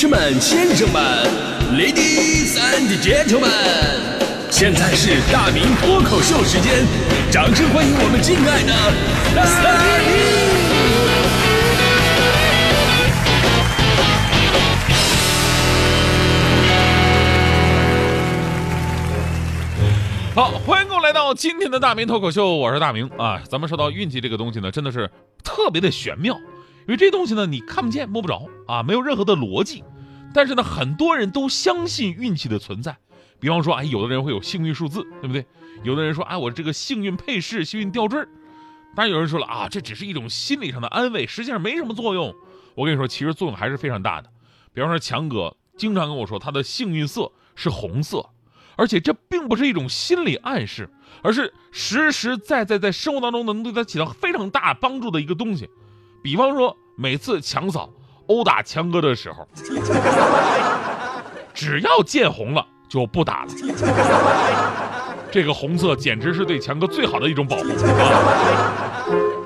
士们、先生们，Ladies and Gentlemen，现在是大明脱口秀时间，掌声欢迎我们敬爱的大明！好，欢迎各位来到今天的大明脱口秀，我是大明啊。咱们说到运气这个东西呢，真的是特别的玄妙，因为这东西呢，你看不见摸不着啊，没有任何的逻辑。但是呢，很多人都相信运气的存在。比方说，哎，有的人会有幸运数字，对不对？有的人说，哎，我这个幸运配饰、幸运吊坠。当然有人说了啊，这只是一种心理上的安慰，实际上没什么作用。我跟你说，其实作用还是非常大的。比方说，强哥经常跟我说，他的幸运色是红色。而且这并不是一种心理暗示，而是实实在在在生活当中能对他起到非常大帮助的一个东西。比方说，每次强嫂殴打强哥的时候，只要见红了就不打了。这个红色简直是对强哥最好的一种保护啊！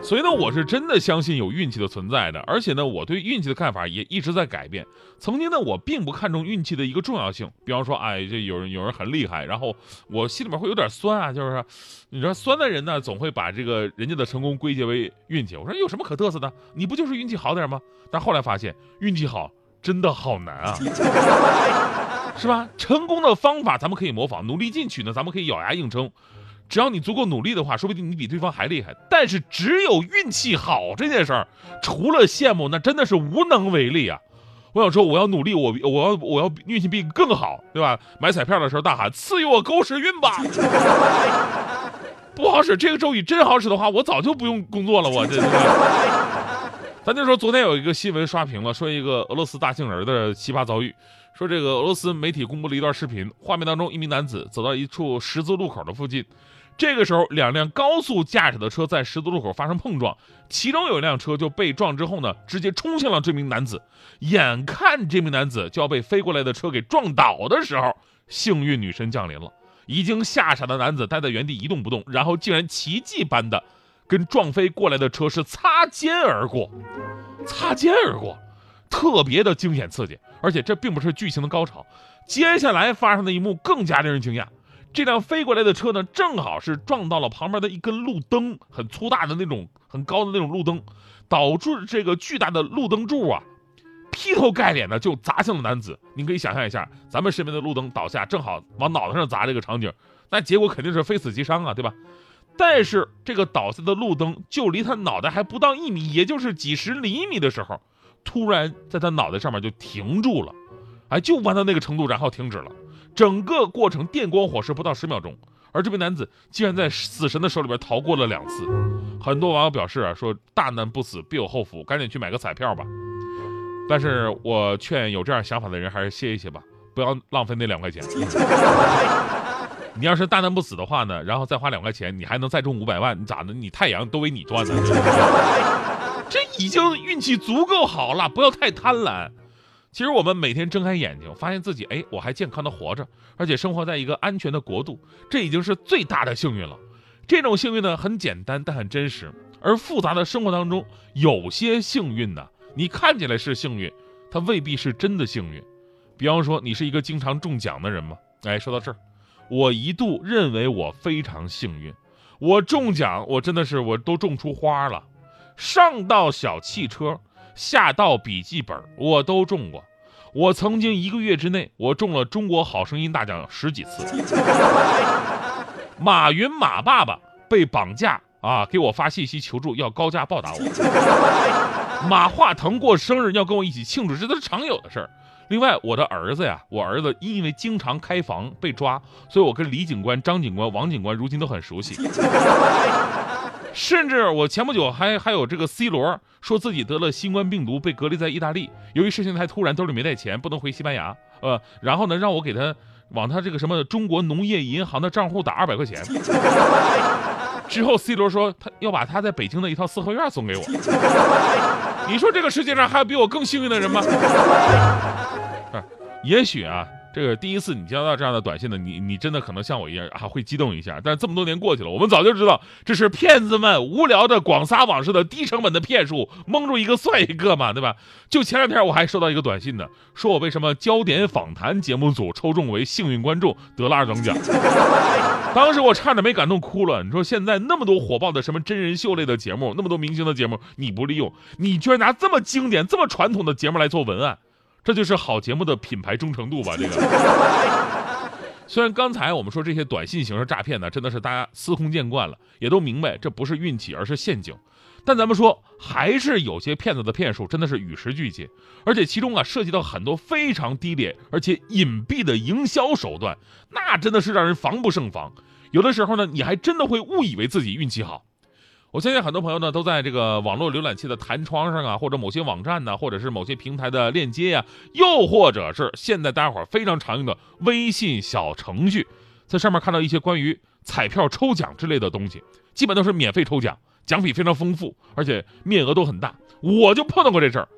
所以呢，我是真的相信有运气的存在的，而且呢，我对运气的看法也一直在改变。曾经呢，我并不看重运气的一个重要性。比方说，哎，这有人有人很厉害，然后我心里面会有点酸啊，就是说，你说酸的人呢，总会把这个人家的成功归结为运气。我说有什么可嘚瑟的？你不就是运气好点吗？但后来发现，运气好真的好难啊，是吧？成功的方法咱们可以模仿，努力进取呢，咱们可以咬牙硬撑。只要你足够努力的话，说不定你比对方还厉害。但是只有运气好这件事儿，除了羡慕，那真的是无能为力啊！我想说，我要努力，我我要我要运气比你更好，对吧？买彩票的时候大喊赐予我狗屎运吧！不好使，这个咒语真好使的话，我早就不用工作了。我这，咱就说昨天有一个新闻刷屏了，说一个俄罗斯大杏仁的奇葩遭遇。说这个俄罗斯媒体公布了一段视频，画面当中一名男子走到一处十字路口的附近，这个时候两辆高速驾驶的车在十字路口发生碰撞，其中有一辆车就被撞之后呢，直接冲向了这名男子，眼看这名男子就要被飞过来的车给撞倒的时候，幸运女神降临了，已经吓傻的男子待在原地一动不动，然后竟然奇迹般的跟撞飞过来的车是擦肩而过，擦肩而过。特别的惊险刺激，而且这并不是剧情的高潮，接下来发生的一幕更加令人惊讶。这辆飞过来的车呢，正好是撞到了旁边的一根路灯，很粗大的那种、很高的那种路灯，导致这个巨大的路灯柱啊，劈头盖脸的就砸向了男子。你可以想象一下，咱们身边的路灯倒下，正好往脑袋上砸这个场景，那结果肯定是非死即伤啊，对吧？但是这个倒下的路灯就离他脑袋还不到一米，也就是几十厘米的时候。突然在他脑袋上面就停住了，哎，就弯到那个程度，然后停止了。整个过程电光火石，不到十秒钟。而这名男子竟然在死神的手里边逃过了两次。很多网友表示啊，说大难不死必有后福，赶紧去买个彩票吧。但是我劝有这样想法的人还是歇一歇吧，不要浪费那两块钱。你要是大难不死的话呢，然后再花两块钱，你还能再中五百万，你咋的？你太阳都为你转呢。这已经运气足够好了，不要太贪婪。其实我们每天睁开眼睛，发现自己哎，我还健康的活着，而且生活在一个安全的国度，这已经是最大的幸运了。这种幸运呢，很简单，但很真实。而复杂的生活当中，有些幸运呢，你看起来是幸运，它未必是真的幸运。比方说，你是一个经常中奖的人吗？哎，说到这儿，我一度认为我非常幸运，我中奖，我真的是我都中出花了。上到小汽车，下到笔记本，我都中过。我曾经一个月之内，我中了中国好声音大奖十几次。马云马爸爸被绑架啊，给我发信息求助，要高价报答我。马化腾过生日要跟我一起庆祝，这都是常有的事儿。另外，我的儿子呀，我儿子因为经常开房被抓，所以我跟李警官、张警官、王警官如今都很熟悉。甚至我前不久还还有这个 C 罗说自己得了新冠病毒，被隔离在意大利。由于事情太突然，兜里没带钱，不能回西班牙。呃，然后呢，让我给他往他这个什么中国农业银行的账户打二百块钱。之后 C 罗说他要把他在北京的一套四合院送给我。你说这个世界上还有比我更幸运的人吗？也许啊，这个第一次你接到这样的短信呢，你你真的可能像我一样啊，会激动一下。但是这么多年过去了，我们早就知道这是骗子们无聊的广撒网式的低成本的骗术，蒙住一个算一个嘛，对吧？就前两天我还收到一个短信呢，说我为什么焦点访谈节目组抽中为幸运观众得了二等奖，当时我差点没感动哭了。你说现在那么多火爆的什么真人秀类的节目，那么多明星的节目，你不利用，你居然拿这么经典、这么传统的节目来做文案。这就是好节目的品牌忠诚度吧？这个，虽然刚才我们说这些短信形式诈骗呢，真的是大家司空见惯了，也都明白这不是运气，而是陷阱。但咱们说，还是有些骗子的骗术真的是与时俱进，而且其中啊涉及到很多非常低劣而且隐蔽的营销手段，那真的是让人防不胜防。有的时候呢，你还真的会误以为自己运气好。我相信很多朋友呢，都在这个网络浏览器的弹窗上啊，或者某些网站呢，或者是某些平台的链接呀，又或者是现在大家伙非常常用的微信小程序，在上面看到一些关于彩票抽奖之类的东西，基本都是免费抽奖，奖品非常丰富，而且面额都很大。我就碰到过这事儿，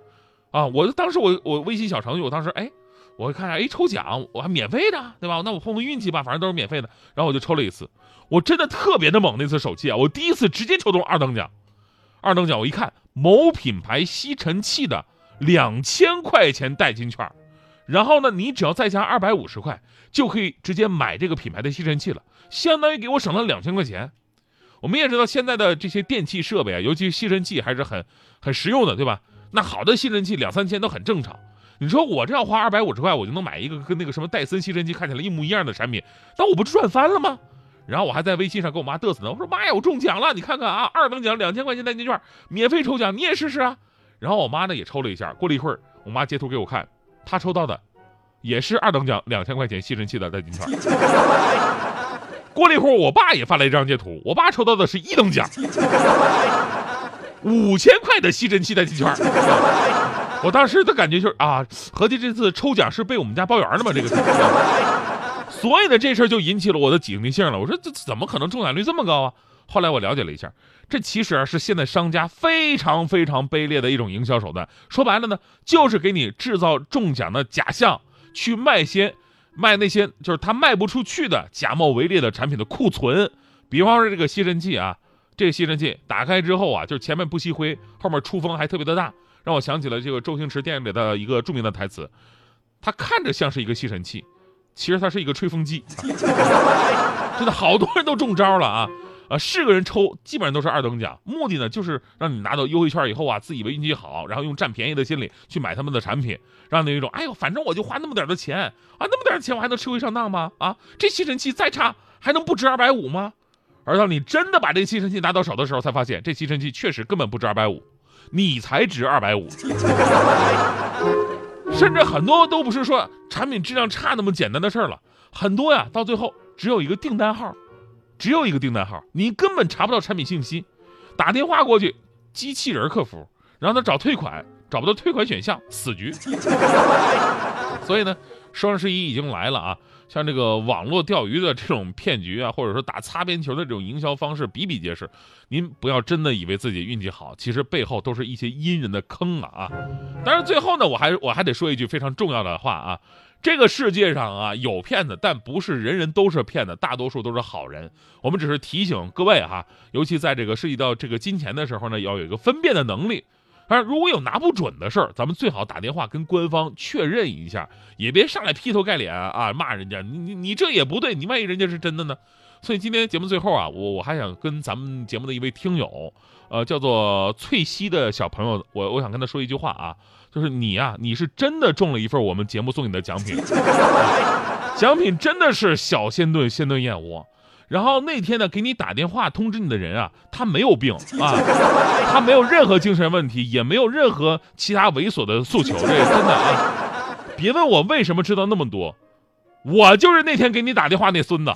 啊，我当时我我微信小程序，我当时哎，我看下，哎，抽奖我还免费的，对吧？那我碰碰运气吧，反正都是免费的，然后我就抽了一次。我真的特别的猛，那次手气啊！我第一次直接抽中二等奖，二等奖我一看，某品牌吸尘器的两千块钱代金券，然后呢，你只要再加二百五十块，就可以直接买这个品牌的吸尘器了，相当于给我省了两千块钱。我们也知道现在的这些电器设备啊，尤其是吸尘器还是很很实用的，对吧？那好的吸尘器两三千都很正常。你说我这要花二百五十块，我就能买一个跟那个什么戴森吸尘器看起来一模一样的产品，那我不赚翻了吗？然后我还在微信上跟我妈嘚瑟呢，我说妈呀，我中奖了，你看看啊，二等奖两千块钱代金券，免费抽奖，你也试试啊。然后我妈呢也抽了一下，过了一会儿，我妈截图给我看，她抽到的也是二等奖两千块钱吸尘器的代金券。过了一会儿，我爸也发来一张截图，我爸抽到的是一等奖，五千块的吸尘器代金券。我当时的感觉就是啊，合计这次抽奖是被我们家包圆了吗？这个。所以呢，这事儿就引起了我的警惕性了。我说这怎么可能中奖率这么高啊？后来我了解了一下，这其实啊是现在商家非常非常卑劣的一种营销手段。说白了呢，就是给你制造中奖的假象，去卖些卖那些就是他卖不出去的假冒伪劣的产品的库存。比方说这个吸尘器啊，这个吸尘器打开之后啊，就是前面不吸灰，后面出风还特别的大，让我想起了这个周星驰电影里的一个著名的台词。它看着像是一个吸尘器。其实它是一个吹风机，真的好多人都中招了啊！啊，是个人抽，基本上都是二等奖，目的呢就是让你拿到优惠券以后啊，自以为运气好，然后用占便宜的心理去买他们的产品，让你有一种哎呦，反正我就花那么点的钱啊，那么点钱我还能吃亏上当吗？啊，这吸尘器再差还能不值二百五吗？而当你真的把这吸尘器拿到手的时候，才发现这吸尘器确实根本不值二百五，你才值二百五。甚至很多都不是说产品质量差那么简单的事儿了，很多呀，到最后只有一个订单号，只有一个订单号，你根本查不到产品信息，打电话过去，机器人客服让他找退款，找不到退款选项，死局。所以呢，双十一已经来了啊。像这个网络钓鱼的这种骗局啊，或者说打擦边球的这种营销方式比比皆是。您不要真的以为自己运气好，其实背后都是一些阴人的坑啊啊！当然最后呢，我还我还得说一句非常重要的话啊，这个世界上啊有骗子，但不是人人都是骗子，大多数都是好人。我们只是提醒各位哈，尤其在这个涉及到这个金钱的时候呢，要有一个分辨的能力。当然，如果有拿不准的事儿，咱们最好打电话跟官方确认一下，也别上来劈头盖脸啊骂人家。你你你这也不对，你万一人家是真的呢？所以今天节目最后啊，我我还想跟咱们节目的一位听友，呃，叫做翠西的小朋友，我我想跟他说一句话啊，就是你呀，你是真的中了一份我们节目送你的奖品，奖品真的是小鲜炖鲜炖燕窝。然后那天呢，给你打电话通知你的人啊，他没有病啊，他没有任何精神问题，也没有任何其他猥琐的诉求，这真的啊，别问我为什么知道那么多，我就是那天给你打电话那孙子。